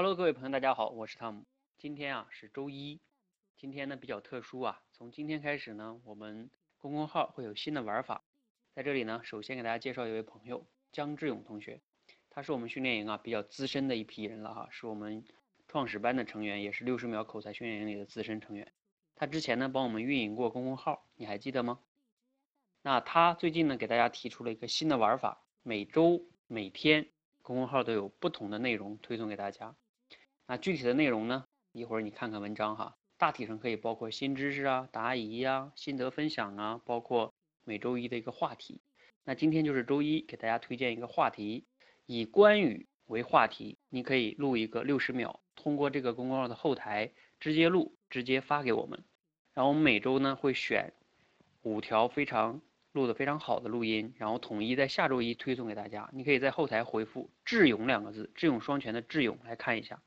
Hello，各位朋友，大家好，我是汤姆。今天啊是周一，今天呢比较特殊啊，从今天开始呢，我们公众号会有新的玩法。在这里呢，首先给大家介绍一位朋友，姜志勇同学，他是我们训练营啊比较资深的一批人了哈，是我们创始班的成员，也是六十秒口才训练营里的资深成员。他之前呢帮我们运营过公众号，你还记得吗？那他最近呢给大家提出了一个新的玩法，每周每天公众号都有不同的内容推送给大家。那具体的内容呢？一会儿你看看文章哈，大体上可以包括新知识啊、答疑呀、心得分享啊，包括每周一的一个话题。那今天就是周一，给大家推荐一个话题，以关羽为话题，你可以录一个六十秒，通过这个公众号的后台直接录，直接发给我们。然后我们每周呢会选五条非常录的非常好的录音，然后统一在下周一推送给大家。你可以在后台回复“智勇”两个字，智勇双全的智勇来看一下。